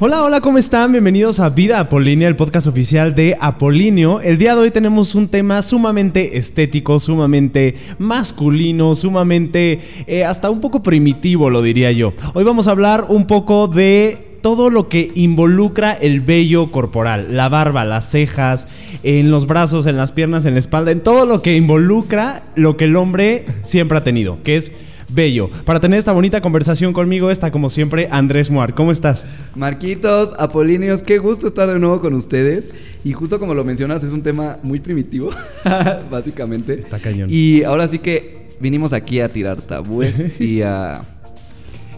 Hola, hola, ¿cómo están? Bienvenidos a Vida Apolínea, el podcast oficial de Apolinio. El día de hoy tenemos un tema sumamente estético, sumamente masculino, sumamente eh, hasta un poco primitivo, lo diría yo. Hoy vamos a hablar un poco de todo lo que involucra el vello corporal, la barba, las cejas, en los brazos, en las piernas, en la espalda, en todo lo que involucra lo que el hombre siempre ha tenido, que es bello. Para tener esta bonita conversación conmigo está como siempre Andrés Muar. ¿Cómo estás? Marquitos, Apolíneos, qué gusto estar de nuevo con ustedes. Y justo como lo mencionas, es un tema muy primitivo, básicamente. Está cañón. Y ahora sí que vinimos aquí a tirar tabúes y a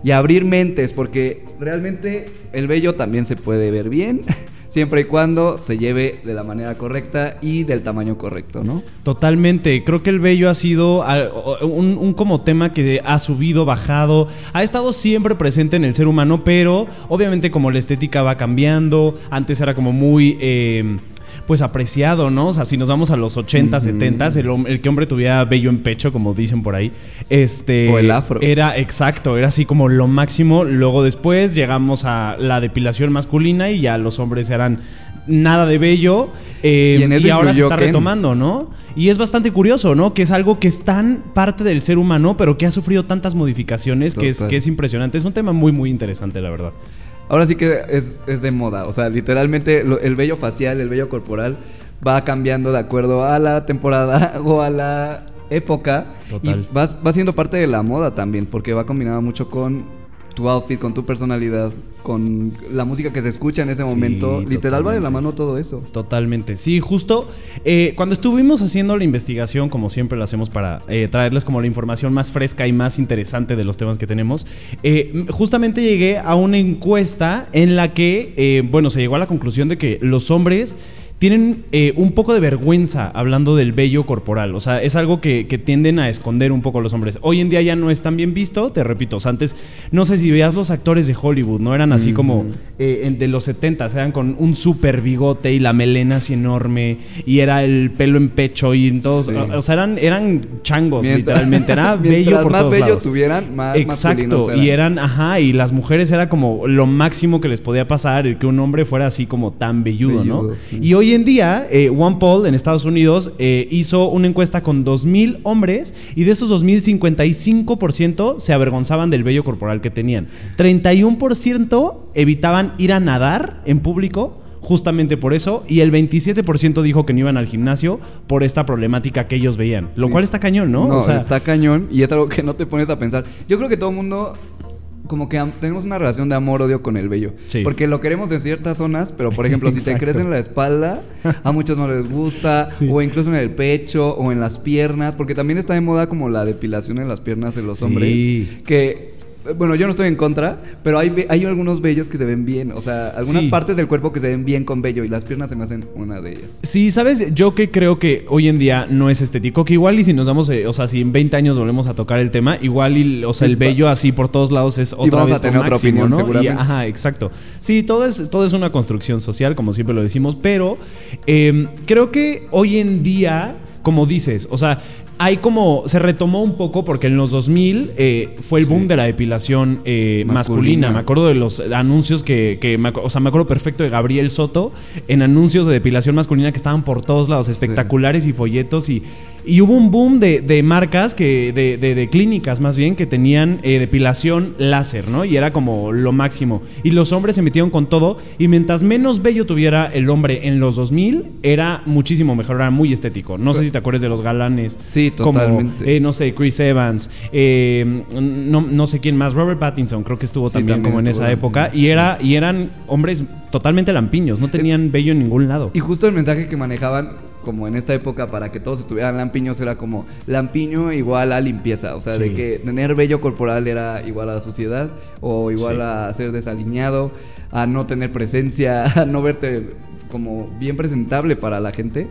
y a abrir mentes, porque realmente el vello también se puede ver bien siempre y cuando se lleve de la manera correcta y del tamaño correcto, ¿no? Totalmente. Creo que el vello ha sido un, como tema que ha subido, bajado, ha estado siempre presente en el ser humano, pero obviamente como la estética va cambiando, antes era como muy... Eh, pues apreciado, ¿no? O sea, si nos vamos a los 80, 70, el, el, que hombre tuviera vello en pecho, como dicen por ahí, este... O el afro. Era, exacto, era así como lo máximo. Luego después llegamos a la depilación masculina y ya los hombres eran nada de vello. Eh, y, ahora se está retomando, ¿no? Y es bastante curioso, ¿no? Que es algo que es tan parte del ser humano, pero que ha sufrido tantas modificaciones que es, que es impresionante. Es un tema muy, muy interesante, la verdad ahora sí que es, de moda. O sea, literalmente el vello facial, el vello corporal va cambiando de acuerdo a la temporada o a la época. Total. Y va, va siendo parte de la moda también, porque va combinado mucho con tu outfit, con tu personalidad, con la música que se escucha en ese momento. Literal va de la mano todo eso. Totalmente. Sí, justo eh, cuando estuvimos haciendo la investigación, como siempre lo hacemos para eh, traerles como la información más fresca y más interesante de los temas que tenemos, eh, justamente llegué a una encuesta en la que, bueno, se llegó a la conclusión de que los hombres tienen eh, un poco de vergüenza hablando del vello corporal. O sea, es algo que, tienden a esconder un poco los hombres. Hoy en día ya no es tan bien visto, te repito. O sea, antes, no sé si veas los actores de Hollywood, ¿no? Eran así como eh, de los 70, eran con un súper bigote y la melena así enorme y era el pelo en pecho y todos. O sea, eran, eran changos, literalmente. Era bello por más bello tuvieran, más Exacto. Y eran, ajá, y las mujeres era como lo máximo que les podía pasar, el que un hombre fuera así como tan velludo, ¿no? Y hoy Hoy en día, eh, One Poll en Estados Unidos eh, hizo una encuesta con 2.000 hombres y de esos 2.000, 55% se avergonzaban del vello corporal que tenían. 31% evitaban ir a nadar en público justamente por eso y el 27% dijo que no iban al gimnasio por esta problemática que ellos veían. Lo cual está cañón, ¿no? No, o sea, está cañón y es algo que no te pones a pensar. Yo creo que todo el mundo como que tenemos una relación de amor-odio con el vello. Porque lo queremos en ciertas zonas, pero por ejemplo, si te crece en la espalda, a muchos no les gusta, o incluso en el pecho, o en las piernas, porque también está de moda como la depilación en las piernas de los hombres. Que bueno, yo no estoy en contra, pero hay, hay algunos vellos que se ven bien. O sea, algunas partes del cuerpo que se ven bien con vello y las piernas se me hacen una de ellas. Sí, ¿sabes? Yo que creo que hoy en día no es estético, que igual y si nos damos, eh, o sea, si en 20 años volvemos a tocar el tema, igual y, o sea, el vello así por todos lados es otra y vamos a tener otra opinión, ¿no? ajá, exacto. Sí, todo es, todo es una construcción social, como siempre lo decimos, pero em, creo que hoy en día como dices, o sea, hay como, se retomó un poco porque en los 2000 eh, fue el boom de la depilación eh, masculina. Me acuerdo de los anuncios que, que o sea, me acuerdo perfecto de Gabriel Soto en anuncios de depilación masculina que estaban por todos lados, espectaculares y folletos y y hubo un boom de, marcas, que de, de, clínicas más bien, que tenían eh, depilación láser, ¿no? Y era como lo máximo. Y los hombres se metieron con todo. Y mientras menos bello tuviera el hombre en los 2000, era muchísimo mejor, era muy estético. No sé si te acuerdas de los galanes. Sí, totalmente. Como, eh, no sé, Chris Evans, eh, no, sé quién más, Robert Pattinson, creo que estuvo también, como en esa época. Y, era, y eran hombres totalmente lampiños, no tenían bello en ningún lado. Y justo el mensaje que manejaban como en esta época para que todos estuvieran lampiños era como lampiño igual a limpieza, o sea, de que tener vello corporal era igual a la suciedad o igual a ser desaliñado, a no tener presencia, a no verte como bien presentable para la gente.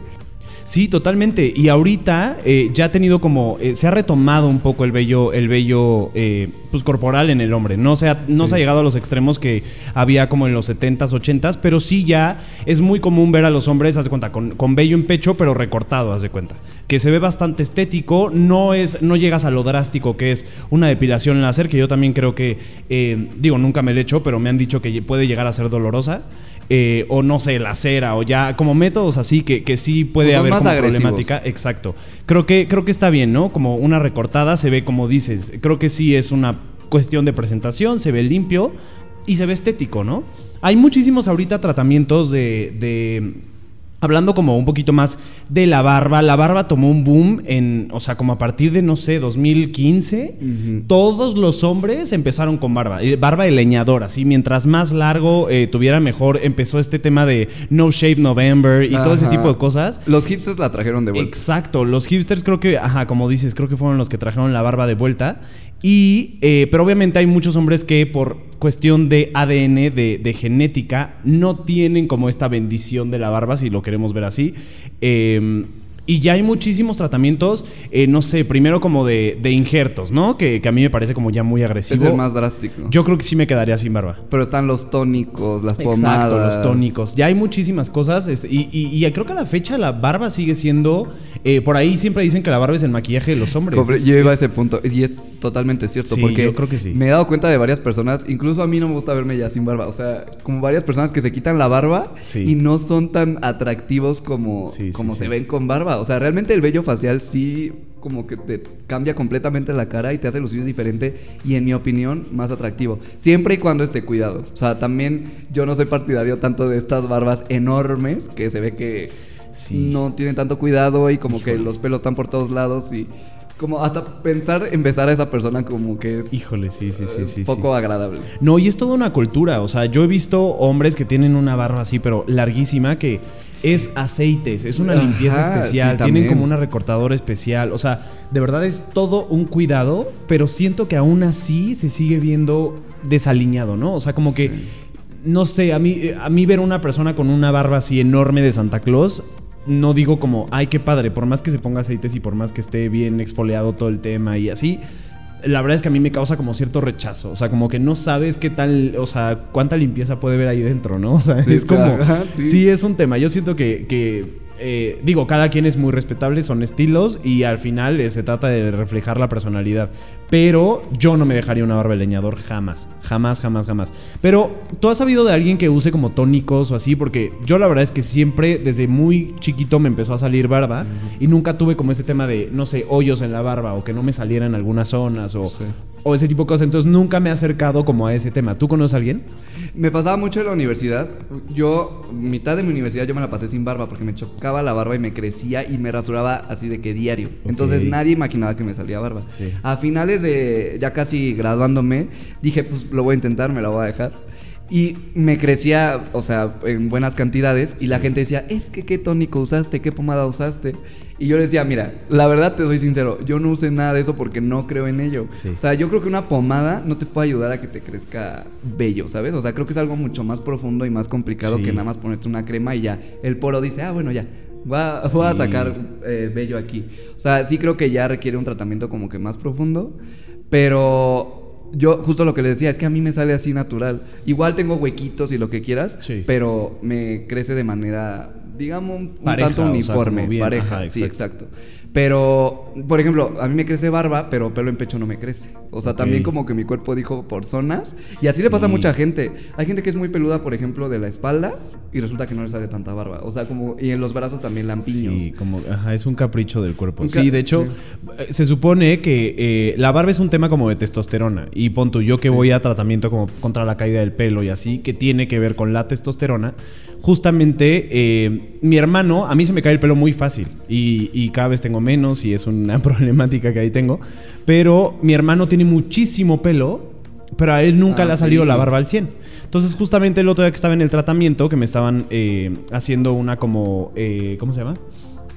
Sí, totalmente. Y ahorita eh, ya ha tenido como, eh, se ha retomado un poco el vello, el vello eh, pues, corporal en el hombre. No se, ha, no se ha llegado a los extremos que había como en los 70s, 80s, pero sí ya es muy común ver a los hombres, haz de cuenta, con, con vello en pecho, pero recortado, haz de cuenta. Que se ve bastante estético, no, es, no llegas a lo drástico que es una depilación láser, que yo también creo que, eh, digo, nunca me lo he hecho, pero me han dicho que puede llegar a ser dolorosa. Eh, o no sé, la cera, o ya, como métodos así que, que sí puede Pues haber más como problemática. Exacto. Creo que, creo que está bien, ¿no? Como una recortada se ve como dices. Creo que sí es una cuestión de presentación, se ve limpio y se ve estético, ¿no? Hay muchísimos ahorita tratamientos de. de- Hablando como un poquito más de la barba, la barba tomó un boom en, o sea, como a partir de, no sé, 2015, Ujú. todos los hombres empezaron con barba, eh, barba de leñador, así, mientras más largo eh, tuviera mejor, empezó este tema de No Shave November y todo ese tipo de cosas. Los hipsters la trajeron de vuelta. Exacto, los hipsters creo que, ajá, como dices, creo que fueron los que trajeron la barba de vuelta. Y, eh, pero obviamente hay muchos hombres que por cuestión de ADN, de, de genética, no tienen como esta bendición de la barba, si lo queremos ver así. Eh, y ya hay muchísimos tratamientos, eh, no sé, primero como de, de injertos, ¿no? Que, que a mí me parece como ya muy es agresivo. el más drástico. Yo creo que sí me quedaría sin barba. Pero están los tónicos, las pomadas. Exacto, los tónicos. Ya hay muchísimas cosas. es- y, y- y creo que a la fecha la barba sigue siendo. eh, por ahí siempre dicen que la barba es el maquillaje de los hombres. Compre- Es- yo iba a es- ese punto y es totalmente cierto Sí, porque yo creo que sí. me he dado cuenta de varias personas, incluso a mí no me gusta verme ya sin barba, o sea, como varias personas que se quitan la barba Sí. y no son tan atractivos como, Sí, como sí. se ven con barba, o sea, realmente el vello facial sí como que te cambia completamente la cara y te hace lucir diferente y en mi opinión más atractivo, siempre y cuando esté cuidado, o sea, también yo no soy partidario tanto de estas barbas enormes que se ve que Sí. no tienen tanto cuidado y como que los pelos están por todos lados y como hasta pensar en besar a esa persona como que es Híjole, sí, sí, sí, sí. poco sí. agradable. No, y es toda una cultura. O sea, yo he visto hombres que tienen una barba así, pero larguísima, que es aceites, es una Ajá, limpieza sí, especial, tienen como una recortadora especial. O sea, de verdad es todo un cuidado, pero siento que aún así se sigue viendo desaliñado, ¿no? O sea, como que. Sí. No sé, a mí, a mí ver una persona con una barba así enorme de Santa Claus, no digo como, ay, qué padre, por más que se ponga aceites y por más que esté bien exfoliado todo el tema y así, la verdad es que a mí me causa como cierto rechazo. O sea, como que no sabes qué tal, o sea, cuánta limpieza puede haber ahí dentro, ¿no? O sea, Sí, es como. ajá, sí. sí. es un tema. Yo siento que. que, eh, digo, cada quien es muy respetable, son estilos y al final eh, se trata de reflejar la personalidad. Pero yo no me dejaría una barba de leñador jamás. Jamás, jamás, jamás. Pero, ¿tú has sabido de alguien que use como tónicos o así? Porque yo la verdad es que siempre, desde muy chiquito, me empezó a salir barba y nunca tuve como ese tema de, no sé, hoyos en la barba o que no me saliera en algunas zonas o, Sí. o ese tipo de cosas. Entonces nunca me he acercado como a ese tema. ¿Tú conoces a alguien? Me pasaba mucho en la universidad. Yo, mitad de mi universidad, yo me la pasé sin barba porque me chocaba la barba y me crecía y me rasuraba así de que diario. Entonces nadie imaginaba que me salía barba. Sí. A finales de ya casi graduándome, dije, pues lo voy a intentar, me la voy a dejar. Y me crecía, o sea, en buenas cantidades. Y la gente decía, es que qué tónico usaste, qué pomada usaste. Y yo les decía, mira, la verdad te soy sincero, yo no usé nada de eso porque no creo en ello. Sí. O sea, yo creo que una pomada no te puede ayudar a que te crezca bello, ¿sabes? O sea, creo que es algo mucho más profundo y más complicado Sí. que nada más ponerte una crema y ya el poro dice, ah, bueno, ya. Voy a, voy a sacar eh, bello aquí. O sea, sí creo que ya requiere un tratamiento como que más profundo, pero yo justo lo que les decía es que a mí me sale así natural. Igual tengo huequitos y lo que quieras, Sí. pero me crece de manera, digamos, un Pareja, tanto o sea, uniforme, bien, pareja, ajá, sí, exacto. exacto. Pero, por ejemplo, a mí me crece barba, pero pelo en pecho no me crece. O sea, también como que mi cuerpo dijo por zonas. Y así le pasa a mucha gente. Hay gente que es muy peluda, por ejemplo, de la espalda y resulta que no le sale tanta barba. O sea, como, y en los brazos también lampiños. Sí, como, ajá, es un capricho del cuerpo. Ca- Sí, de hecho, sí. eh, se supone que eh, la barba es un tema como de testosterona. Y pon tú, yo que Sí. voy a tratamiento como contra la caída del pelo y así, que tiene que ver con la testosterona. Justamente, eh, mi hermano, a mí se me cae el pelo muy fácil y, y cada vez tengo menos y es una problemática que ahí tengo. Pero mi hermano tiene muchísimo pelo, pero a él nunca Ah, le ha salido sí. la barba al 100. Entonces, justamente el otro día que estaba en el tratamiento, que me estaban eh, haciendo una como. eh, ¿Cómo se llama?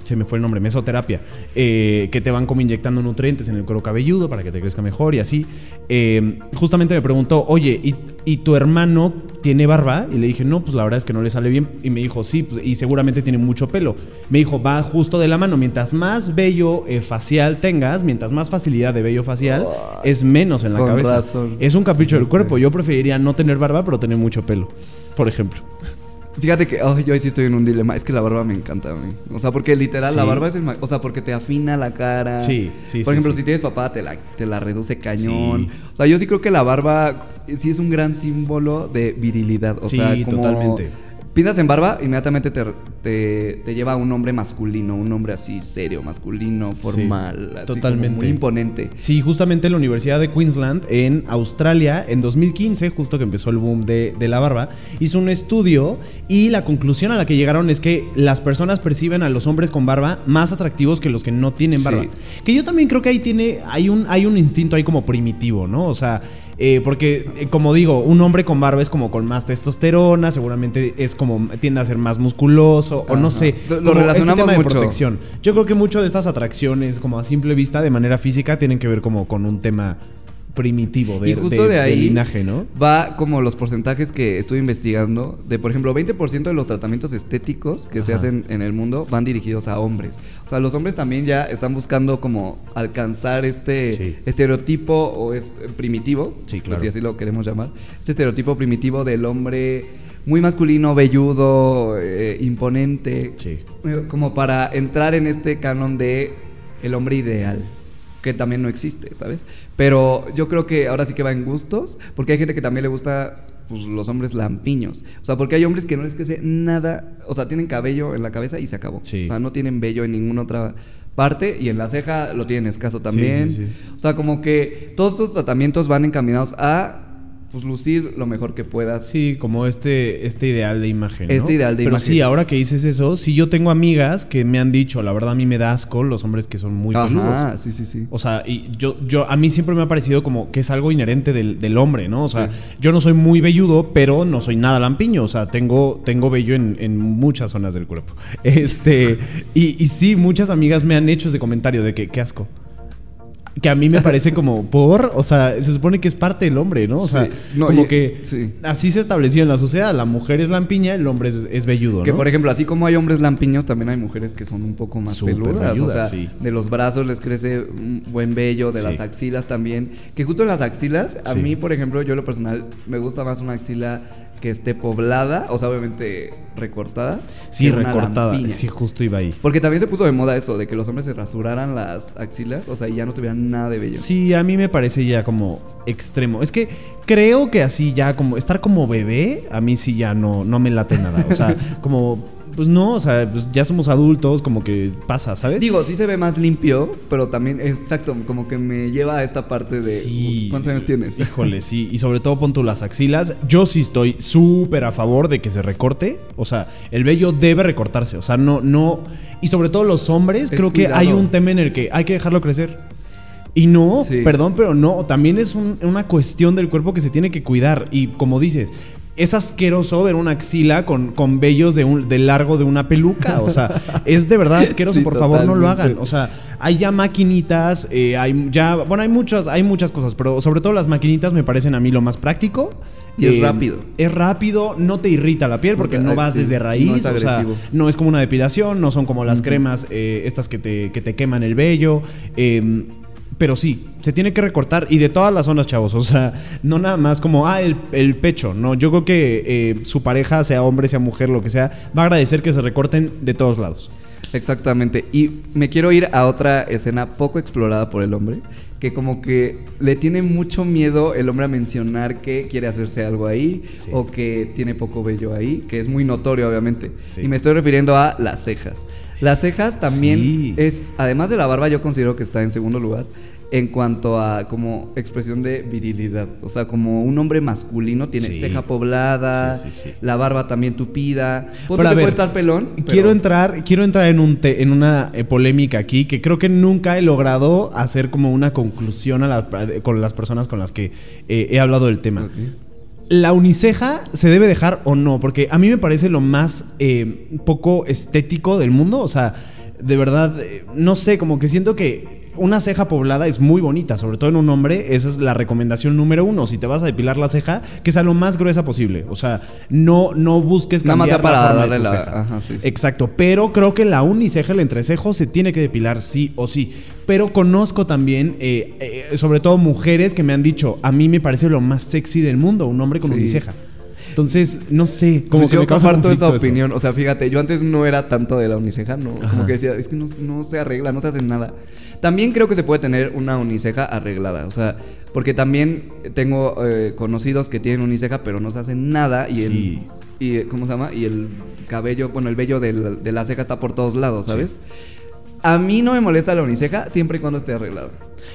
Se me fue el nombre, mesoterapia, eh, que te van como inyectando nutrientes en el cuero cabelludo para que te crezca mejor y así. Eh, justamente me preguntó, oye, ¿y, tu hermano tiene barba? Y le dije, no, pues la verdad es que no le sale bien. Y me dijo, sí, pues, y seguramente tiene mucho pelo. Me dijo, va justo de la mano. Mientras más vello eh, facial tengas, mientras más facilidad de vello facial, es menos en la cabeza. Es un capricho del cuerpo. Yo preferiría no tener barba, pero tener mucho pelo, por ejemplo. Fíjate que oh, yo sí estoy en un dilema. Es que la barba me encanta a mí. O sea, porque literal, la barba es el. O sea, porque te afina la cara. Sí, sí, Por ejemplo, si tienes papá, te la, te la reduce cañón. O sea, yo sí creo que la barba sí es un gran símbolo de virilidad. O sea, como, totalmente Piensas en barba, inmediatamente te, te, lleva a un hombre masculino, un hombre así serio, masculino, formal, totalmente. muy imponente. Sí, justamente en la Universidad de Queensland, en Australia, en 2015, justo que empezó el boom de, la barba, hizo un estudio y la conclusión a la que llegaron es que las personas perciben a los hombres con barba más atractivos que los que no tienen barba. Que yo también creo que ahí tiene, hay un, hay un instinto ahí como primitivo, ¿no? O sea, eh, porque, eh, como digo, un hombre con barba es como con más testosterona, seguramente es como tiende a ser más musculoso, o no sé. Lo relacionamos tema de protección. Yo creo que mucho de estas atracciones, como a simple vista, de manera física, tienen que ver como con un tema primitivo de, y justo de, ahí linaje, ¿no? Va como los porcentajes que estoy investigando de, por ejemplo, 20% de los tratamientos estéticos que se hacen en el mundo van dirigidos a hombres. O sea, los hombres también ya están buscando como alcanzar este estereotipo o es primitivo, sí, claro. si así lo queremos llamar, este estereotipo primitivo del hombre muy masculino, velludo, eh, imponente, sí. Eh, como para entrar en este canon de el hombre ideal que también no existe, ¿sabes? Pero yo creo que ahora sí que va en gustos, porque hay gente que también le gusta pues, los hombres lampiños. O sea, porque hay hombres que no les crece nada, o sea, tienen cabello en la cabeza y se acabó. O sea, no tienen vello en ninguna otra parte y en la ceja lo tienen escaso también. o sea, como que todos estos tratamientos van encaminados a pues lucir lo mejor que puedas. Sí, como este, este ideal de imagen. ¿no? Este ideal de Pero imagen. sí, ahora que dices eso, sí yo tengo amigas que me han dicho, la verdad a mí me da asco los hombres que son muy Ajá, sí, sí, sí. O sea, y yo, yo, a mí siempre me ha parecido como que es algo inherente del, hombre, ¿no? O sea, yo no soy muy velludo, pero no soy nada lampiño. O sea, tengo, tengo vello en, muchas zonas del cuerpo. Este, y, y sí, muchas amigas me han hecho ese comentario de que qué asco que a mí me parece como por, o sea, se supone que es parte del hombre, ¿no? O sea, como que así se estableció en la sociedad, la mujer es lampiña, el hombre es, velludo, ¿no? Que por ejemplo, así como hay hombres lampiños, también hay mujeres que son un poco más peludas, o sea, de los brazos les crece un buen vello, de las axilas también, que justo en las axilas, a mí, por ejemplo, yo lo personal me gusta más una axila que esté poblada, o sea, obviamente recortada. Sí, recortada. Sí, justo iba ahí. Porque también se puso de moda eso, de que los hombres se rasuraran las axilas, o sea, y ya no tuvieran nada de vello. Sí, a mí me parece ya como extremo. Es que creo que así ya como estar como bebé, a mí sí ya no, no me late nada. O sea, como pues no, o sea, pues ya somos adultos, como que pasa, ¿sabes? Digo, sí se ve más limpio, pero también, exacto, como que me lleva a esta parte de... Sí. ¿Cuántos años tienes? Híjole, sí. Y sobre todo pon tú las axilas. Yo sí estoy súper a favor de que se recorte. O sea, el vello debe recortarse. O sea, no, no... Y sobre todo los hombres, creo que hay un tema en el que hay que dejarlo crecer. Y no, perdón, pero no, también es una cuestión del cuerpo que se tiene que cuidar. Y como dices, es asqueroso ver una axila con, con vellos de, un, de largo de una peluca. O sea, es de verdad asqueroso. por favor, no lo hagan. O sea, hay ya maquinitas, eh, hay ya. Bueno, hay muchas, hay muchas cosas, pero sobre todo las maquinitas me parecen a mí lo más práctico. Y es eh, rápido. Es rápido, no te irrita la piel porque, no vas desde raíz. No es o sea, no es como una depilación, no son como las cremas eh, estas que te, que te queman el vello. Eh, pero sí, se tiene que recortar y de todas las zonas, chavos. O sea, no nada más como, ah, el, pecho. No, yo creo que eh, su pareja, sea hombre, sea mujer, lo que sea, va a agradecer que se recorten de todos lados. Exactamente. Y me quiero ir a otra escena poco explorada por el hombre, que como que le tiene mucho miedo el hombre a mencionar que quiere hacerse algo ahí o que tiene poco vello ahí, que es muy notorio obviamente. Y me estoy refiriendo a las cejas. Las cejas también es, además de la barba, yo considero que está en segundo lugar en cuanto a como expresión de virilidad. O sea, como un hombre masculino tiene ceja poblada, la barba también tupida. Pero puede estar pelón. Quiero entrar, quiero entrar en un en una eh, polémica aquí que creo que nunca he logrado hacer como una conclusión con las personas con las que eh, he hablado del tema. ¿La uniceja se debe dejar o no? Porque a mí me parece lo más eh, poco estético del mundo. O sea, de verdad, eh, no sé, como que siento que una ceja poblada es muy bonita, sobre todo en un hombre. Esa es la recomendación número uno. Si te vas a depilar la ceja, que sea lo más gruesa posible. O sea, no, no busques Nada más cambiar para la forma darle de tu la- ceja. ajá, sí, sí. Exacto. Pero creo que la uniceja, el entrecejo, se tiene que depilar sí o sí. Pero conozco también, eh, eh, sobre todo mujeres que me han dicho, a mí me parece lo más sexy del mundo, un hombre con Sí. uniceja. Entonces, no sé, como Pues que yo me comparto esa eso. opinión. O sea, fíjate, yo antes no era tanto de la uniceja, no. Ajá. Como que decía, es que no, no se arregla, no se hace nada. También creo que se puede tener una uniceja arreglada. O sea, porque también tengo eh, conocidos que tienen uniceja, pero no se hacen nada. Y Sí. el. Y, ¿Cómo se llama? Y el cabello, bueno, el vello del- de la ceja está por todos lados, ¿sabes? A mí no me molesta la uniceja siempre y cuando esté arreglada.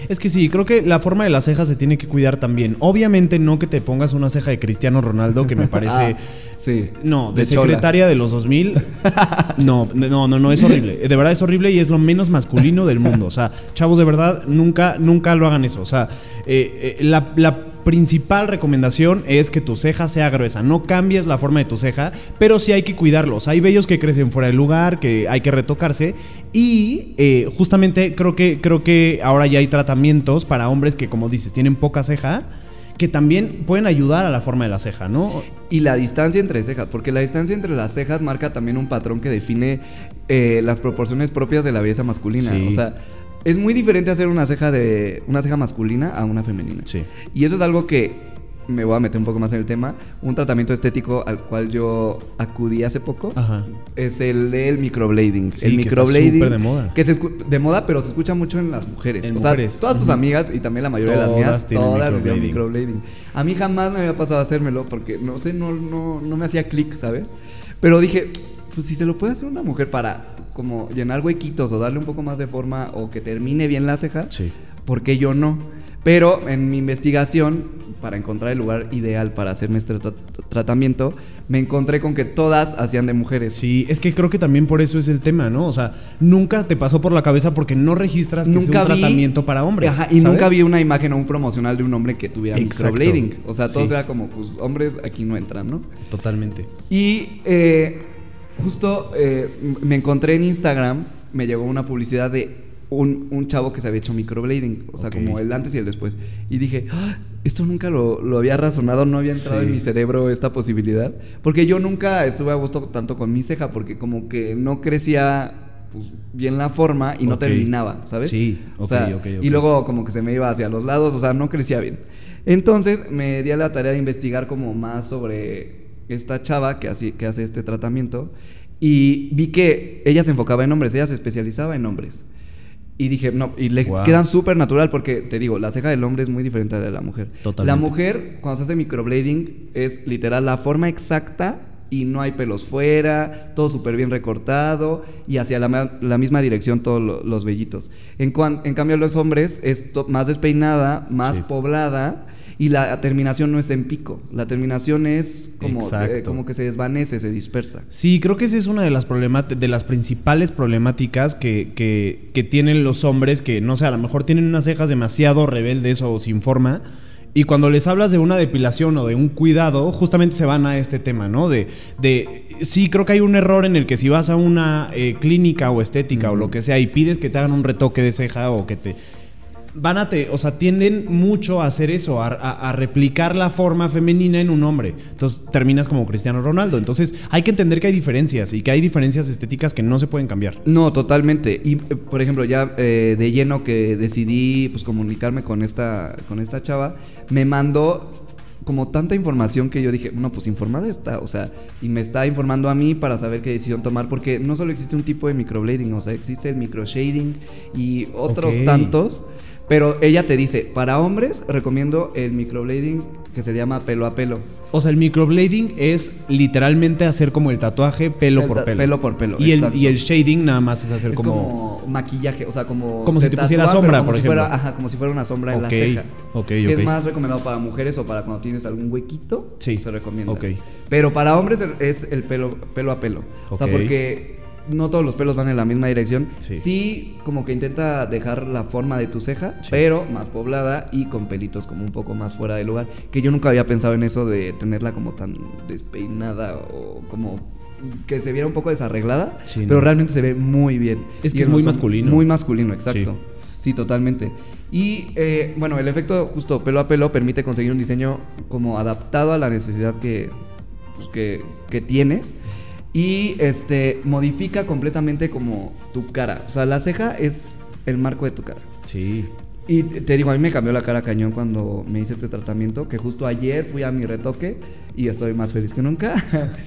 Es que sí, creo que la forma de la ceja se tiene que cuidar también. Obviamente no que te pongas una ceja de Cristiano Ronaldo, que me parece... Ah, sí. No, de, De chola. secretaria de los 2000. No, no, no, no, es horrible. De verdad es horrible y es lo menos masculino del mundo. O sea, chavos, de verdad, nunca, nunca lo hagan eso. O sea, eh, eh, la, la principal recomendación es que tu ceja sea gruesa. No cambies la forma de tu ceja, pero sí hay que cuidarlos. Hay vellos que crecen fuera del lugar, que hay que retocarse. Y eh, justamente creo que, creo que ahora ya hay tratamientos para hombres que, como dices, tienen poca ceja. Que también pueden ayudar a la forma de la ceja, ¿no? Y la distancia entre cejas, porque la distancia entre las cejas marca también un patrón que define eh, las proporciones propias de la belleza masculina. Sí. O sea, es muy diferente hacer una ceja de una ceja masculina a una femenina. Sí. Y eso es algo que me voy a meter un poco más en el tema. Un tratamiento estético al cual yo acudí hace poco Ajá. es el del microblading. Sí, el que microblading. súper de moda. Que escu- de moda, pero se escucha mucho en las mujeres. En o sea, mujeres. todas tus amigas y también la mayoría de las Todas mías, tienen todas hicieron microblading. microblading. A mí jamás me había pasado a hacérmelo porque no sé, no, no, no me hacía clic, ¿sabes? Pero dije, pues si se lo puede hacer una mujer para como llenar huequitos o darle un poco más de forma o que termine bien la ceja, Sí. ¿por qué yo no? Pero en mi investigación, para encontrar el lugar ideal para hacerme este tra- tratamiento, me encontré con que todas hacían de mujeres. Sí, es que creo que también por eso es el tema, ¿no? O sea, nunca te pasó por la cabeza porque no registras que es un vi- tratamiento para hombres. Ajá, y ¿sabes? nunca vi una imagen o un promocional de un hombre que tuviera Exacto. microblading. O sea, todos Sí. era como, pues, hombres aquí no entran, ¿no? Totalmente. Y eh, justo eh, me encontré en Instagram, me llegó una publicidad de un, un chavo que se había hecho microblading, o sea, como el antes y el después. Y dije, "Ah, esto nunca lo, lo había razonado, no había entrado Sí. en mi cerebro esta posibilidad. Porque yo nunca estuve a gusto tanto con mi ceja, porque como que no crecía pues, bien la forma y no terminaba, ¿sabes? Sí, O ok, sea, ok, ok. Y luego como que se me iba hacia los lados, o sea, no crecía bien. Entonces me di a la tarea de investigar como más sobre esta chava que, hace- que hace este tratamiento y vi que ella se enfocaba en hombres, ella se especializaba en hombres. Y dije, no, y le Wow. quedan súper natural porque, te digo, la ceja del hombre es muy diferente a la de la mujer. Totalmente. La mujer, cuando se hace microblading, es literal la forma exacta y no hay pelos fuera, todo súper bien recortado y hacia la, ma- la misma dirección todos lo- los vellitos. En, cuan- en cambio, los hombres es to- más despeinada, más Sí. poblada y la terminación no es en pico. La terminación es como, eh, como que se desvanece, se dispersa. Sí, creo que esa es una de las de las principales problemáticas que, que- que tienen los hombres que, no sé, a lo mejor tienen unas cejas demasiado rebeldes o sin forma. Y cuando les hablas de una depilación o de un cuidado, justamente se van a este tema, ¿no? De, de sí, creo que hay un error en el que si vas a una eh, clínica o estética o lo que sea y pides que te hagan un retoque de ceja o que te van a te, o sea, tienden mucho a hacer eso, a, a- a replicar la forma femenina en un hombre. Entonces terminas como Cristiano Ronaldo. Entonces hay que entender que hay diferencias y que hay diferencias estéticas que no se pueden cambiar. No, totalmente. Y, eh, por ejemplo, ya eh, de lleno que decidí pues, comunicarme con esta, con esta chava, me mandó como tanta información que yo dije, no, pues informada está, o sea, y me está informando a mí para saber qué decisión tomar, porque no solo existe un tipo de microblading, o sea, existe el microshading y otros tantos, pero ella te dice, para hombres recomiendo el microblading que se llama pelo a pelo. O sea, el microblading es literalmente hacer como el tatuaje pelo El por pelo. pelo por pelo, Y el, y el shading nada más es hacer Es como... como... maquillaje, o sea, como... Como si te pusiera sombra, por si ejemplo. fuera- ajá, como si fuera una sombra en la ceja. ok, ok. Es más recomendado para mujeres o para cuando tienes algún huequito. Sí, Se recomienda. ok. Pero para hombres es el pelo, pelo a pelo. O sea, porque no todos los pelos van en la misma dirección. Sí. como que intenta dejar la forma de tu ceja, pero más poblada y con pelitos como un poco más fuera de lugar. Que yo nunca había pensado en eso de tenerla como tan despeinada o como que se viera un poco desarreglada, pero realmente se ve muy bien. Es que es muy masculino. Muy masculino, exacto. Sí, totalmente. Y eh, bueno, el efecto justo pelo a pelo permite conseguir un diseño como adaptado a la necesidad que, pues, que, que tienes y este modifica completamente como tu cara. O sea, la ceja es el marco de tu cara. Sí. Y te digo, a mí me cambió la cara cañón cuando me hice este tratamiento, que justo ayer fui a mi retoque y estoy más feliz que nunca.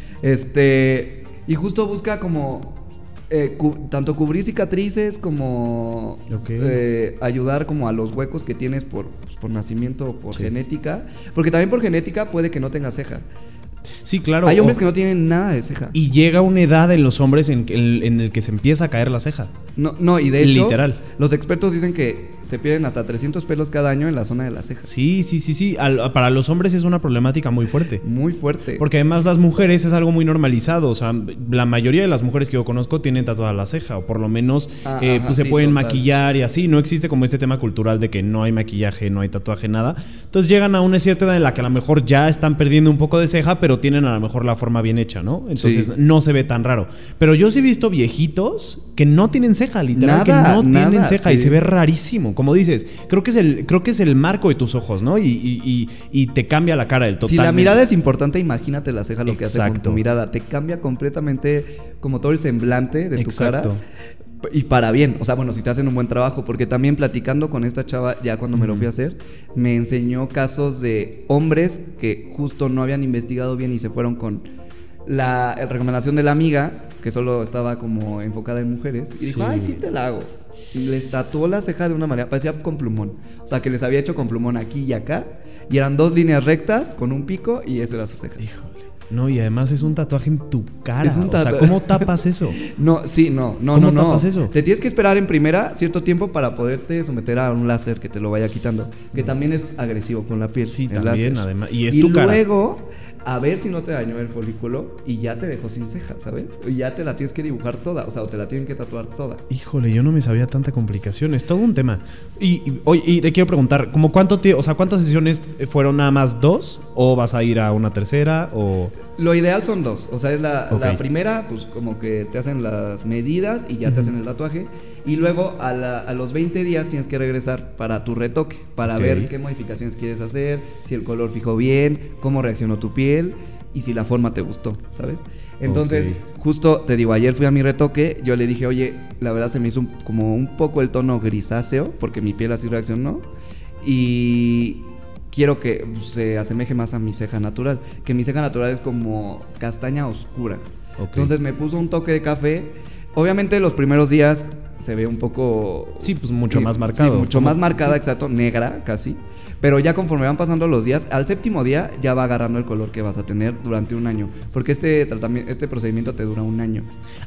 este, y justo busca como eh, tanto cubrir cicatrices como eh, ayudar como a los huecos que tienes por, pues, por nacimiento o por genética. Porque también por genética puede que no tengas ceja. Sí, claro. Hay hombres que no tienen nada de ceja. Y llega una edad en los hombres en, en, el que se empieza a caer la ceja. No, no, y de hecho, Literal. los expertos dicen que se pierden hasta 300 pelos cada año en la zona de la ceja. Sí, sí, sí, sí. para los hombres es una problemática muy fuerte. Muy fuerte. Porque además las mujeres es algo muy normalizado. O sea, la mayoría de las mujeres que yo conozco tienen tatuada la ceja. O por lo menos ah, eh, pues se pueden maquillar y así. No existe como este tema cultural de que no hay maquillaje, no hay tatuaje, nada. Entonces llegan a una cierta edad en la que a lo mejor ya están perdiendo un poco de ceja, pero tienen a lo mejor la forma bien hecha, ¿no? Entonces no se ve tan raro. Pero yo sí he visto viejitos que no tienen ceja, literal, que no tienen ceja y se ve rarísimo como dices, creo que es el, creo que es el marco de tus ojos, ¿no? Y, te cambia la cara del total. Si la mirada es importante, imagínate la ceja lo que hace con tu mirada. Te cambia completamente como todo el semblante de tu cara. Y para bien, o sea, bueno, si te hacen un buen trabajo, porque también platicando con esta chava, ya cuando me lo fui a hacer, me enseñó casos de hombres que justo no habían investigado bien y se fueron con la recomendación de la amiga, que solo estaba como enfocada en mujeres, y dijo, ay, sí te la hago. Y les tatuó la ceja de una manera, parecía con plumón. O sea, que les había hecho con plumón aquí y acá. Y eran dos líneas rectas con un pico y eso era su ceja. Híjole. No, y además es un tatuaje en tu cara. o sea, ¿cómo tapas eso? no, sí, no, no, no, no. tapas eso? Te tienes que esperar en primera cierto tiempo para poderte someter a un láser que te lo vaya quitando. Que también es agresivo con la piel. Sí, también, además. Y es tu cara. luego a ver si no te dañó el folículo y ya te dejó sin ceja, ¿sabes? Y ya te la tienes que dibujar toda, o sea, o te la tienen que tatuar toda. Híjole, yo no me sabía tanta complicación, es todo un tema. Y, y, te quiero preguntar, ¿cómo cuánto o sea, cuántas sesiones fueron nada más dos o vas a ir a una tercera o lo ideal son dos, o sea, es la, primera, pues como que te hacen las medidas y ya te hacen el tatuaje. Y luego a, los 20 días tienes que regresar para tu retoque, para ver qué modificaciones quieres hacer, si el color fijó bien, cómo reaccionó tu piel y si la forma te gustó, ¿sabes? Entonces, justo te digo, ayer fui a mi retoque, yo le dije, oye, la verdad se me hizo como un poco el tono grisáceo, porque mi piel así reaccionó. Y quiero que se asemeje más a mi ceja natural, que mi ceja natural es como castaña oscura. Entonces me puso un toque de café. Obviamente los primeros días se ve un poco... Sí, pues mucho más marcado. mucho más marcada, exacto, negra casi. Pero ya conforme van pasando los días, al séptimo día ya va agarrando el color que vas a tener durante un año. Porque este tratamiento, este procedimiento te dura un año.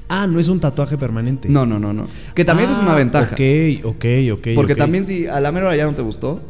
Ah, no es un tatuaje permanente. No, no, no, no. Que también es una ah, ventaja. Ok, ok, ok. Porque también si a la mera ya no te gustó,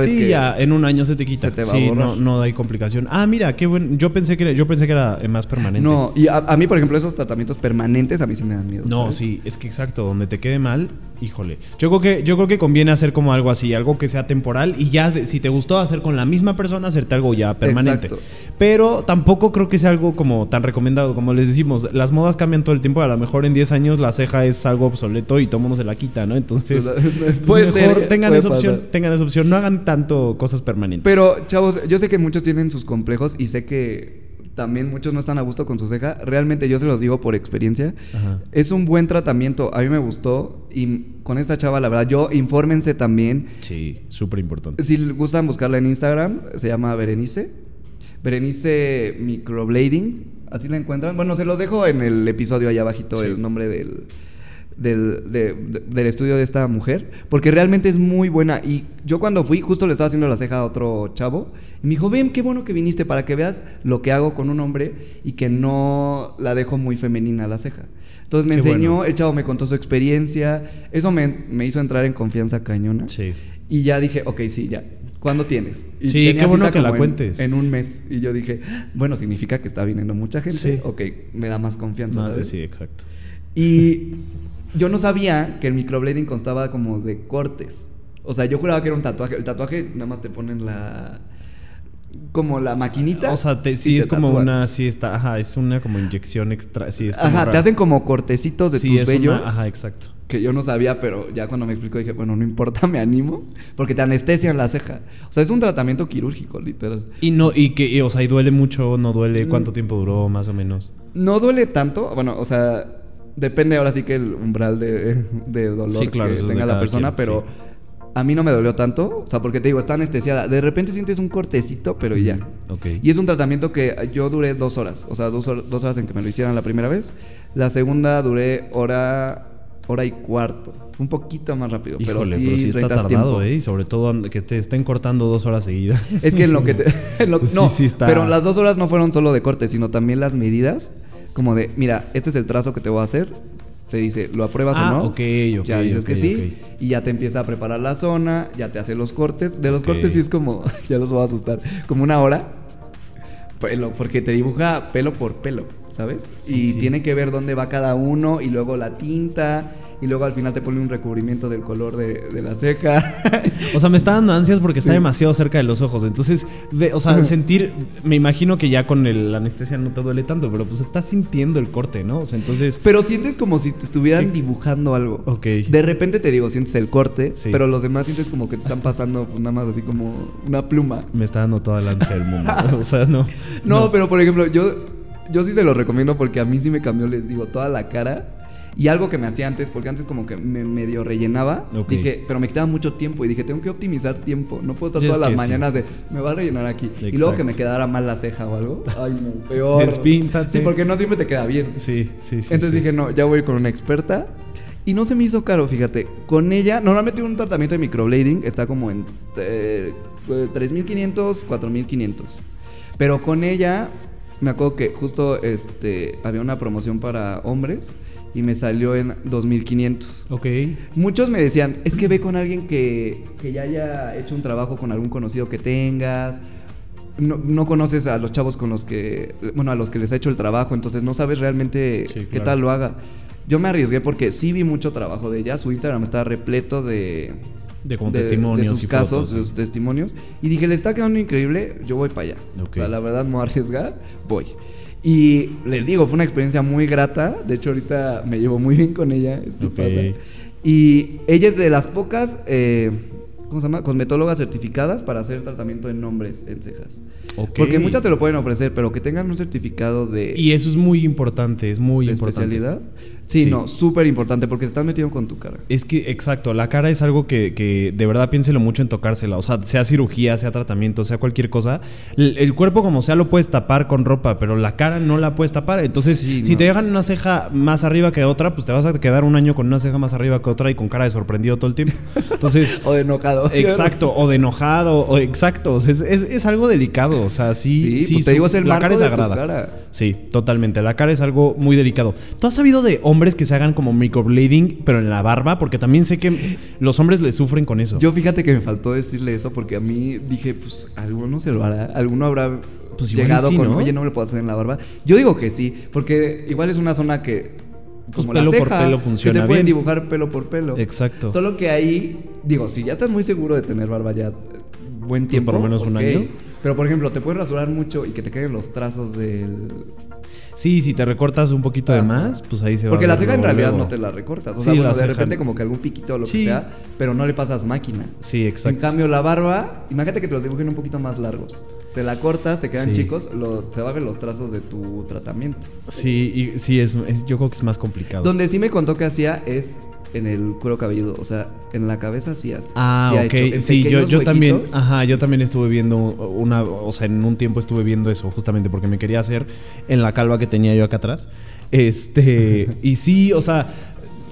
sí, ya en un año se te quita. Se te va sí, no, no hay complicación. Ah, mira, qué bueno. Yo pensé que era, yo pensé que era más permanente. No, y a, mí, por ejemplo, esos tratamientos permanentes a mí sí me dan miedo. No, sí, es que exacto, donde te quede mal, híjole. Yo creo que yo creo que conviene hacer como algo así, algo que sea temporal y ya si te gustó hacer con la misma persona, hacerte algo ya permanente. Exacto. Pero tampoco creo que sea algo como tan recomendado, como les decimos, las modas cambian todo el tiempo, a lo mejor en 10 años la ceja es algo obsoleto y todo mundo se la quita, ¿no? Entonces, pues, pues mejor tengan esa opción, tengan esa opción, no hagan tanto cosas permanentes. Pero, chavos, yo sé que muchos tienen sus complejos y sé que también muchos no están a gusto con su ceja. Realmente yo se los digo por experiencia. Es un buen tratamiento. A mí me gustó. Y con esta chava, la verdad, yo infórmense también. Sí, súper importante. Si gustan buscarla en Instagram, se llama Berenice. Berenice Microblading. Así la encuentran. Bueno, se los dejo en el episodio allá abajito el nombre del, del, del, estudio de esta mujer, porque realmente es muy buena. Y yo cuando fui, justo le estaba haciendo la ceja a otro chavo, y me dijo, ven, qué bueno que viniste para que veas lo que hago con un hombre y que no la dejo muy femenina la ceja. Entonces me enseñó, el chavo me contó su experiencia, eso me, me hizo entrar en confianza cañona. Sí. Y ya dije, ok, sí, ya. ¿Cuándo tienes? Y sí, qué bueno que la cuentes. En un mes. Y yo dije, bueno, significa que está viniendo mucha gente. Sí. Ok, me da más confianza. Sí, exacto. Y yo no sabía que el microblading constaba como de cortes. O sea, yo juraba que era un tatuaje. El tatuaje nada más te ponen la como la maquinita. O sea, sí es como una, sí está, ajá, es una como inyección extra, sí es Ajá, te hacen como cortecitos de tus vellos. ajá, exacto. Que yo no sabía, pero ya cuando me explicó dije, bueno, no importa, me animo, porque te anestesian la ceja. O sea, es un tratamiento quirúrgico, literal. Y no, y que, o sea, y duele mucho, no duele, ¿cuánto mm. tiempo duró, más o menos? No duele tanto, bueno, o sea, depende ahora sí que el umbral de, dolor que tenga la persona, pero a mí no me dolió tanto, o sea, porque te digo, está anestesiada. De repente sientes un cortecito, pero ya. Ok. Y es un tratamiento que yo duré dos horas, o sea, dos, dos horas en que me lo hicieran la primera vez. La segunda duré hora, hora y cuarto. Un poquito más rápido, pero sí, pero sí está tardado, ¿eh? Y sobre todo que te estén cortando dos horas seguidas. Es que en lo que te... no, sí, sí está. pero las dos horas no fueron solo de corte, sino también las medidas. Como de, mira, este es el trazo que te voy a hacer se dice, ¿lo apruebas o ah, no? ok, ok. Ya dices que sí. Y ya te empieza a preparar la zona, ya te hace los cortes. De los cortes sí es como, ya los voy a asustar, como una hora. Pelo, porque te dibuja pelo por pelo, ¿sabes? y tiene que ver dónde va cada uno y luego la tinta y luego al final te pone un recubrimiento del color de, la ceja. O sea, me está dando ansias porque está demasiado cerca de los ojos. Entonces, o sea, sentir, me imagino que ya con el, la anestesia no te duele tanto, pero pues estás sintiendo el corte, ¿no? O sea, entonces... Pero sientes como si te estuvieran dibujando algo. Ok. De repente te digo, sientes el corte, pero los demás sientes como que te están pasando pues, nada más así como una pluma. Me está dando toda la ansia del mundo. o sea, no, no. pero por ejemplo, yo, yo sí se lo recomiendo porque a mí sí me cambió, les digo, toda la cara. Y algo que me hacía antes, porque antes como que me medio rellenaba, dije, pero me quitaba mucho tiempo y dije, tengo que optimizar tiempo. No puedo estar todas las mañanas de, me va a rellenar aquí. Y luego que me quedara mal la ceja o algo. Ay, no, peor. Despíntate. Sí, porque no siempre te queda bien. Sí, sí, sí. Entonces dije, no, ya voy con una experta. Y no se me hizo caro, fíjate. Con ella, normalmente un tratamiento de microblading está como en eh, 3.500, 4.500. Pero con ella, me acuerdo que justo este, había una promoción para hombres y me salió en 2500. Ok. Muchos me decían, es que ve con alguien que, que ya haya hecho un trabajo con algún conocido que tengas. No, no, conoces a los chavos con los que, bueno, a los que les ha hecho el trabajo, entonces no sabes realmente qué tal lo haga. Yo me arriesgué porque sí vi mucho trabajo de ella, su Instagram estaba repleto de... De, como testimonios. De sus casos, de sus testimonios. Y dije, le está quedando increíble, yo voy para allá. O sea, la verdad, me voy a arriesgar, voy. Y les digo, fue una experiencia muy grata. De hecho, ahorita me llevo muy bien con ella. Y ella es de las pocas eh, ¿cómo se llama? Cosmetólogas certificadas para hacer tratamiento en hombres en cejas. Porque muchas te lo pueden ofrecer, pero que tengan un certificado de... Y eso es muy importante, es muy de importante. especialidad. Sí, no, súper importante porque se están metiendo con tu cara. Es que, exacto, la cara es algo que, que, de verdad piénselo mucho en tocársela. O sea, sea cirugía, sea tratamiento, sea cualquier cosa. El, cuerpo como sea lo puedes tapar con ropa, pero la cara no la puedes tapar. Entonces, si te dejan una ceja más arriba que otra, pues te vas a quedar un año con una ceja más arriba que otra y con cara de sorprendido todo el tiempo. Entonces... o de enojado. Exacto, o de enojado, o exacto. es, es, algo delicado. O sea, sí, sí, pues te digo, es el la cara es sagrada. Sí, totalmente. La cara es algo muy delicado. ¿Tú has sabido de hombres que se hagan como microblading, pero en la barba? Porque también sé que los hombres le sufren con eso. Yo fíjate que me faltó decirle eso porque a mí dije, pues alguno se lo hará, alguno habrá pues llegado con, oye, no me lo puedo hacer en la barba. Yo digo que sí, porque igual es una zona que pues como pelo por pelo funciona que te pueden dibujar pelo por pelo. Exacto. Solo que ahí, digo, si ya estás muy seguro de tener barba ya buen pues tiempo. por lo menos un año. Pero por ejemplo, te puedes rasurar mucho y que te queden los trazos del. Sí, si te recortas un poquito de más, pues ahí se va Porque la ceja en realidad no te la recortas. O sea, bueno, de repente como que algún piquito o lo que sea, pero no le pasas máquina. Sí, exacto. En cambio, la barba, imagínate que te los dibujen un poquito más largos. Te la cortas, te quedan chicos, lo, se van los trazos de tu tratamiento. Sí, y, sí, es, yo creo que es más complicado. Donde sí me contó que hacía es en el cuero cabelludo, o sea, en la cabeza sí hace. Ah, ok. sí, yo, yo también, ajá, yo también estuve viendo una, o sea, en un tiempo estuve viendo eso, justamente porque me quería hacer en la calva que tenía yo acá atrás. Este, y sí, o sea,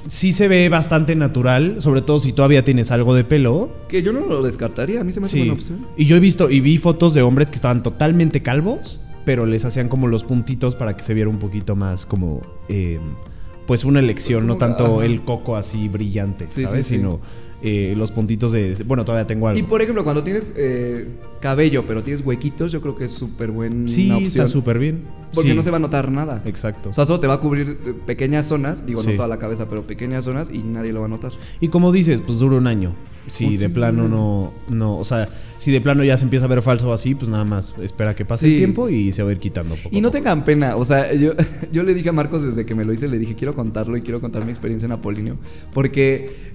sí se ve bastante natural, sobre todo si todavía tienes algo de pelo. Que yo no lo descartaría, a mí se me hace buena opción. Y yo he visto, y vi fotos de hombres que estaban totalmente calvos, pero les hacían como los puntitos para que se viera un poquito más como... Eh, pues una elección, no tanto el coco así brillante, ¿sabes? Sino eh, los puntitos de, bueno, todavía tengo algo. Y por ejemplo, cuando tienes eh, cabello, pero tienes huequitos, yo creo que es súper buena sí, está súper bien. Porque no se va a notar nada. Exacto. O sea, solo te va a cubrir eh, pequeñas zonas, digo, no toda la cabeza, pero pequeñas zonas y nadie lo va a notar. Y como dices, pues dura un año. Si de plano no, no, o sea, si de plano ya se empieza a ver falso así, pues nada más espera que pase el tiempo y se va a ir quitando. Poco y no tengan pena, o sea, yo, yo le dije a Marcos desde que me lo hice, le dije, quiero contarlo y quiero contar mi experiencia en Apolinio, porque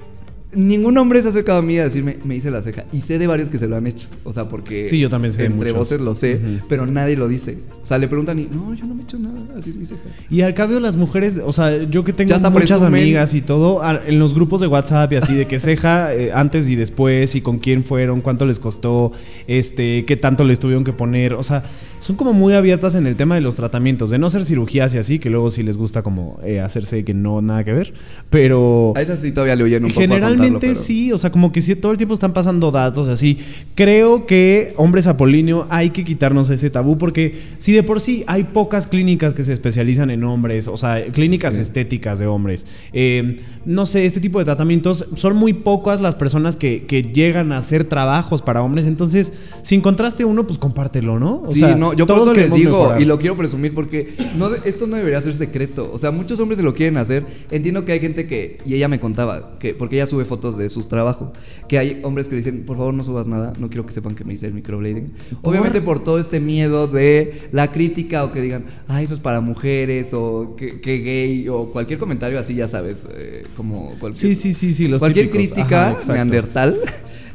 Ningún hombre se ha acercado a mí a decirme, me hice la ceja. Y sé de varios que se lo han hecho. O sea, porque. Sí, yo también sé Entre voces lo sé, pero nadie lo dice. O sea, le preguntan y, no, yo no me he hecho nada, así es mi ceja. Y al cambio, las mujeres, o sea, yo que tengo muchas amigas y todo, en los grupos de WhatsApp y así, de que ceja eh, antes y después, y con quién fueron, cuánto les costó, este, qué tanto les tuvieron que poner. O sea, son como muy abiertas en el tema de los tratamientos, de no ser cirugías y así, que luego sí les gusta como eh, hacerse que no nada que ver. Pero. A esas sí todavía le oyen un poco. Generalmente sí, o sea, como que sí, todo el tiempo están pasando datos así. Creo que, hombres apolíneo, hay que quitarnos ese tabú porque si de por sí hay pocas clínicas que se especializan en hombres, o sea, clínicas estéticas de hombres. Eh, no sé, este tipo de tratamientos son muy pocas las personas que, llegan a hacer trabajos para hombres. Entonces, si encontraste uno, pues compártelo, ¿no? O sí, no, yo todos por eso les digo y lo quiero presumir porque no, esto no debería ser secreto. O sea, muchos hombres se lo quieren hacer. Entiendo que hay gente que, y ella me contaba, que porque ella sube fotos de sus trabajo. Que hay hombres que le dicen, por favor no subas nada, no quiero que sepan que me hice el microblading. Obviamente por todo este miedo de la crítica o que digan, ah, eso es para mujeres o que, gay o cualquier comentario así, ya sabes, eh, como cualquier... Sí, sí, sí, sí, los Cualquier crítica neandertal.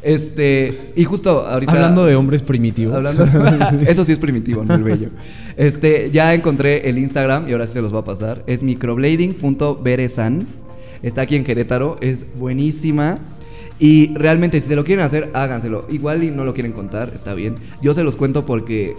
Este, y justo ahorita. Hablando de hombres primitivos. eso sí es primitivo, no el bello. Este, ya encontré el Instagram y ahora sí se los va a pasar. Es microblading.beresan. Está aquí en Querétaro, es buenísima. Y realmente, si se lo quieren hacer, háganselo. Igual y no lo quieren contar, está bien. Yo se los cuento porque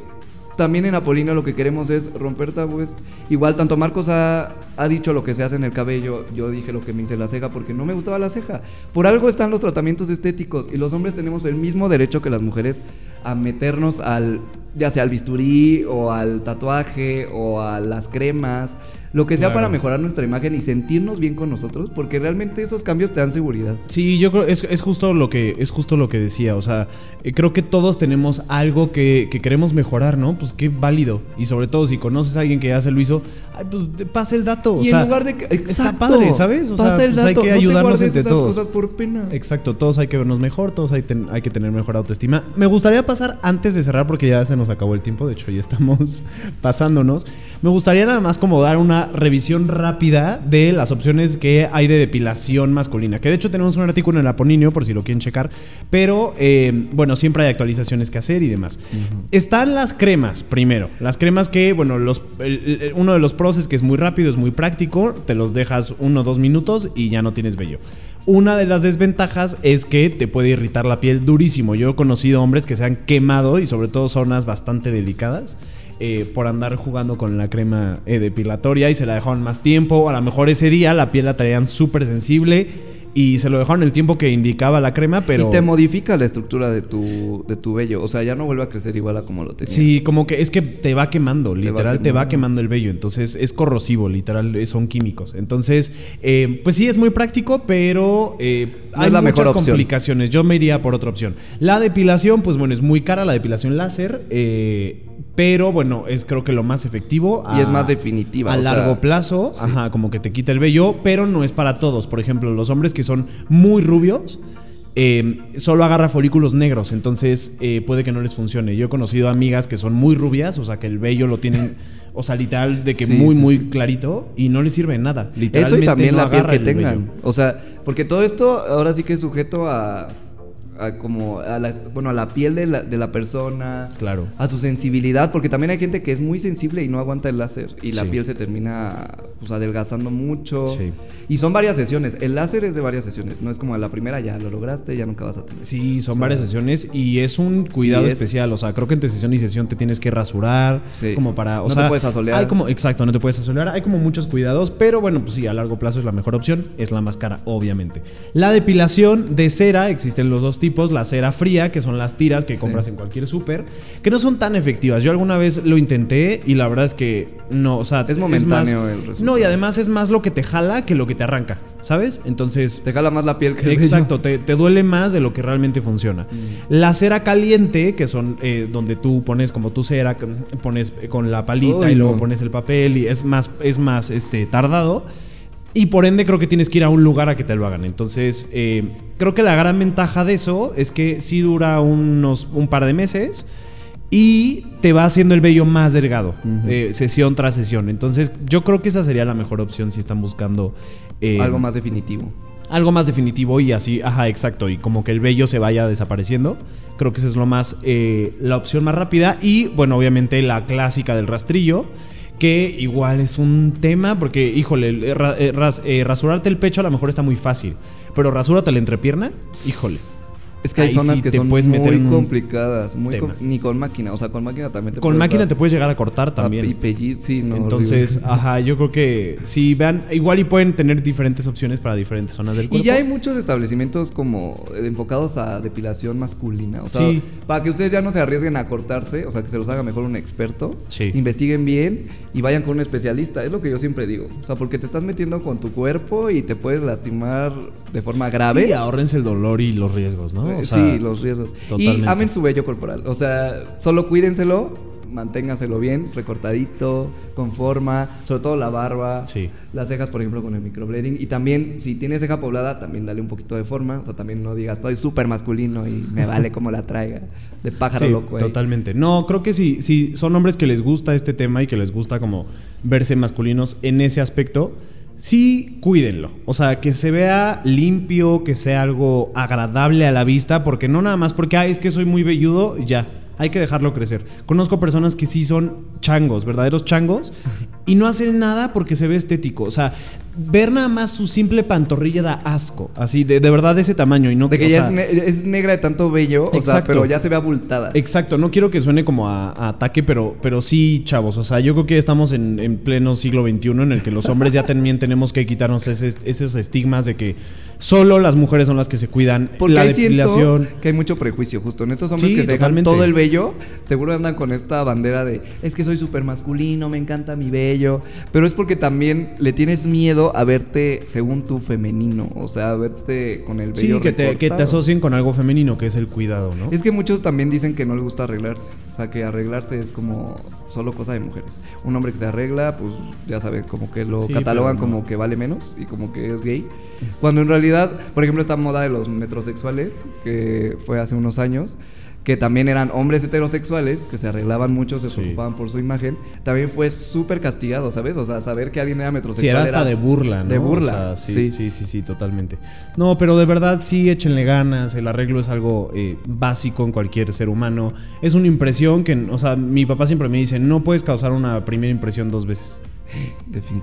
también en Apolina lo que queremos es romper tabúes. Igual, tanto Marcos ha, ha, dicho lo que se hace en el cabello, yo dije lo que me hice la ceja porque no me gustaba la ceja. Por algo están los tratamientos estéticos y los hombres tenemos el mismo derecho que las mujeres a meternos al, ya sea al bisturí o al tatuaje o a las cremas lo que sea para mejorar nuestra imagen y sentirnos bien con nosotros, porque realmente esos cambios te dan seguridad. Sí, yo creo es, es justo lo que es justo lo que decía, o sea, eh, creo que todos tenemos algo que, queremos mejorar, ¿no? Pues qué válido y sobre todo si conoces a alguien que ya se lo hizo, ay, pues pasa el dato, y en lugar de que, está padre, ¿sabes? O sea, pues hay que ayudarnos entre todos. cosas por pena. Exacto, todos hay que vernos mejor, todos hay, hay que tener mejor autoestima. Me gustaría pasar antes de cerrar porque ya se nos acabó el tiempo, de hecho ya estamos pasándonos. Me gustaría nada más como dar una revisión rápida de las opciones que hay de depilación masculina. Que de hecho tenemos un artículo en el Aponinio por si lo quieren checar. Pero eh, bueno, siempre hay actualizaciones que hacer y demás. Están las cremas, primero. Las cremas que, bueno, los, uno de los pros es que es muy rápido, es muy práctico. Te los dejas uno o dos minutos y ya no tienes vello. Una de las desventajas es que te puede irritar la piel durísimo. Yo he conocido hombres que se han quemado y sobre todo zonas bastante delicadas. Eh, por andar jugando con la crema eh, depilatoria y se la dejaron más tiempo. A lo mejor ese día la piel la traían súper sensible y se lo dejaron el tiempo que indicaba la crema, pero... Y te modifica la estructura de tu, de tu vello, o sea, ya no vuelve a crecer igual a como lo tenías. Sí, como que es que te va quemando, literal, te va quemando, el vello, entonces es corrosivo, literal, son químicos. Entonces, eh, pues sí, es muy práctico, pero eh, hay la muchas complicaciones. Yo me iría por otra opción. La depilación, pues bueno, es muy cara, la depilación láser, eh, pero bueno, es creo que lo más efectivo. y es más definitiva. A largo plazo, ajá, como que te quita el vello, pero no es para todos. Por ejemplo, los hombres que son muy rubios, eh, solo agarra folículos negros, entonces eh, puede que no les funcione. Yo he conocido amigas que son muy rubias, o sea, que el vello lo tienen, o sea, literal, de que muy, muy clarito y no les sirve nada. Literalmente Eso y también la piel que tengan. O sea, porque todo esto ahora sí que es sujeto a a como a la, bueno, a la piel de la, de la, persona, claro. a su sensibilidad, porque también hay gente que es muy sensible y no aguanta el láser y la piel se termina pues, adelgazando mucho. Y son varias sesiones. El láser es de varias sesiones, no es como la primera ya lo lograste, ya nunca vas a tener. Sí, son varias sesiones y es un cuidado especial, o sea, creo que entre sesión y sesión te tienes que rasurar, como para, o no te puedes asolear. Hay como exacto, no te puedes asolear, hay como muchos cuidados, pero bueno, pues sí, a largo plazo es la mejor opción, es la más cara, obviamente. La depilación de cera existen los dos tipos, la cera fría, que son las tiras que compras en cualquier súper, que no son tan efectivas. Yo alguna vez lo intenté y la verdad es que no, o sea, es momentáneo el resultado. No, y además es más lo que te jala que lo que te arranca, ¿sabes? Entonces... Te jala más la piel que el Exacto, te, te, duele más de lo que realmente funciona. Mm. La cera caliente, que son eh, donde tú pones como tu cera, pones con la palita y luego pones el papel y es más, es más este, tardado. Y por ende creo que tienes que ir a un lugar a que te lo hagan. Entonces, eh, creo que la gran ventaja de eso es que sí dura unos un par de meses y te va haciendo el vello más delgado, eh, sesión tras sesión. Entonces, yo creo que esa sería la mejor opción si están buscando... Eh, algo más definitivo. Algo más definitivo y así, ajá, exacto, y como que el vello se vaya desapareciendo. Creo que esa es lo más, eh, la opción más rápida. Y bueno, obviamente la clásica del rastrillo, que igual es un tema, porque, híjole, rasurarte el pecho a lo mejor está muy fácil, pero rasúrate la entrepierna, híjole. Es que hay zonas que son puedes meter muy complicadas, muy ni con máquina, o sea, con máquina también te Con máquina te puedes llegar a cortar también. Y sí, no. Entonces, ajá, yo creo que si vean, igual y pueden tener diferentes opciones para diferentes zonas del cuerpo. Y ya hay muchos establecimientos como enfocados a depilación masculina, o sea, para que ustedes ya no se arriesguen a cortarse, o sea, que se los haga mejor un experto, sí. investiguen bien y vayan con un especialista, es lo que yo siempre digo, o sea, porque te estás metiendo con tu cuerpo y te puedes lastimar de forma grave. Sí, ahórrense el dolor y los riesgos, ¿no? Sí, los riesgos. Y amen su vello corporal. O sea, solo cuídenselo, manténgaselo bien, recortadito, con forma, sobre todo la barba, sí. las cejas, por ejemplo, con el microblading. Y también, si tienes ceja poblada, también dale un poquito de forma. O sea, también no digas, estoy súper masculino y me vale como la traiga. De pájaro loco. Totalmente. No, creo que si, si son hombres que les gusta este tema y que les gusta como verse masculinos en ese aspecto sí cuídenlo. O sea, que se vea limpio, que sea algo agradable a la vista, porque no nada más porque, ay, es que soy muy velludo, ya hay que dejarlo crecer. Conozco personas que sí son changos, verdaderos changos, y no hacen nada porque se ve estético. O sea, ver nada más su simple pantorrilla da asco, así, de, verdad de ese tamaño. Y no, de que ya es, negra de tanto vello, o sea, pero ya se ve abultada. Exacto, no quiero que suene como a, ataque, pero, pero sí, chavos. O sea, yo creo que estamos en, pleno siglo XXI en el que los hombres ya también tenemos que quitarnos esos estigmas de que solo las mujeres son las que se cuidan. Porque la depilación. que hay mucho prejuicio, justo en estos hombres que se dejan todo el vello, seguro andan con esta bandera de es que soy súper masculino, me encanta mi vello. Pero es porque también le tienes miedo a verte según tu femenino. O sea, a verte con el vello. Sí, que te, que te, asocien con algo femenino, que es el cuidado, ¿no? Es que muchos también dicen que no les gusta arreglarse. O sea, que arreglarse es como solo cosa de mujeres. Un hombre que se arregla, pues ya sabe, como que lo catalogan como que vale menos y como que es gay. Cuando en realidad, por ejemplo, esta moda de los metrosexuales, que fue hace unos años, que también eran hombres heterosexuales, que se arreglaban mucho, se preocupaban por su imagen, también fue súper castigado, ¿sabes? O sea, saber que alguien era metrosexual. Sí, era hasta de burla, ¿no? De burla. sí, sí, sí, sí, totalmente. No, pero de verdad sí, échenle ganas. El arreglo es algo eh, básico en cualquier ser humano. Es una impresión que, o sea, mi papá siempre me dice, no puedes causar una primera impresión dos veces.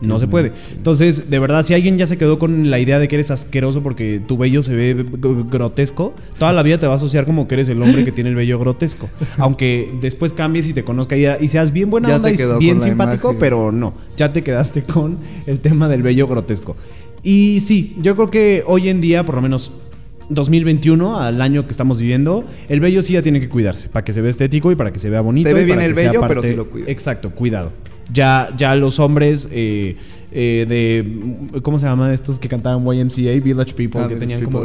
No se puede. Entonces, de verdad, si alguien ya se quedó con la idea de que eres asqueroso porque tu vello se ve grotesco, toda la vida te va a asociar como que eres el hombre que tiene el vello grotesco. Aunque después cambies y te conozca y, seas bien buena onda y bien simpático, pero no, ya te quedaste con el tema del vello grotesco. Y sí, yo creo que hoy en día, por lo menos 2021, al año que estamos viviendo, el vello sí ya tiene que cuidarse para que se vea estético y para que se vea bonito. Se ve bien el vello, pero sí lo cuida. Exacto, cuidado. Ya, ya los hombres eh, eh, de. ¿Cómo se llama estos que cantaban YMCA? Village People, ah, que tenían como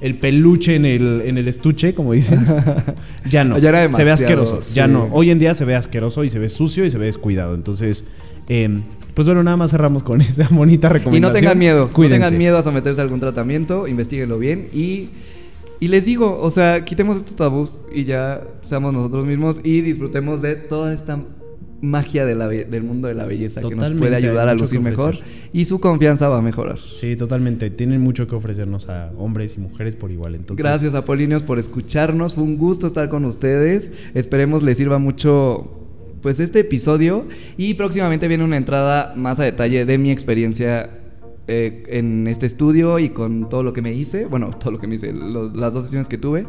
el, peluche en el, en el estuche, como dicen. ya no. se ve asqueroso. Ya no. Hoy en día se ve asqueroso y se ve sucio y se ve descuidado. Entonces. Em, pues bueno, nada más cerramos con esa bonita recomendación. Y no tengan miedo. Cuídense. No tengan miedo a someterse a algún tratamiento. investiguenlo bien y. Y les digo, o sea, quitemos estos tabús y ya seamos nosotros mismos y disfrutemos de toda esta magia del mundo de la belleza que nos puede ayudar a lucir mejor y su confianza va a mejorar. Sí, totalmente. Tienen mucho que ofrecernos a hombres y mujeres por igual. Entonces... Gracias, Apolinios, por escucharnos. Fue un gusto estar con ustedes. Esperemos les sirva mucho pues este episodio y próximamente viene una entrada más a detalle de mi experiencia eh, en este estudio y con todo lo que me hice, bueno, todo lo que me hice, las dos sesiones que tuve,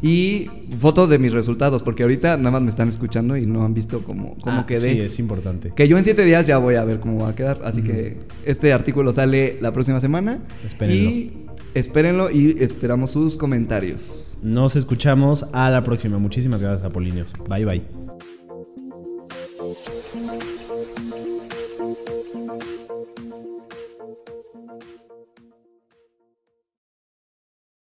y fotos de mis resultados, porque ahorita nada más me están escuchando y no han visto cómo, cómo ah, quedé. Sí, es importante. Que yo en siete días ya voy a ver cómo va a quedar, así que este artículo sale la próxima semana. Espérenlo. Y espérenlo y esperamos sus comentarios. Nos escuchamos a la próxima. Muchísimas gracias, Apolinios. Bye, bye.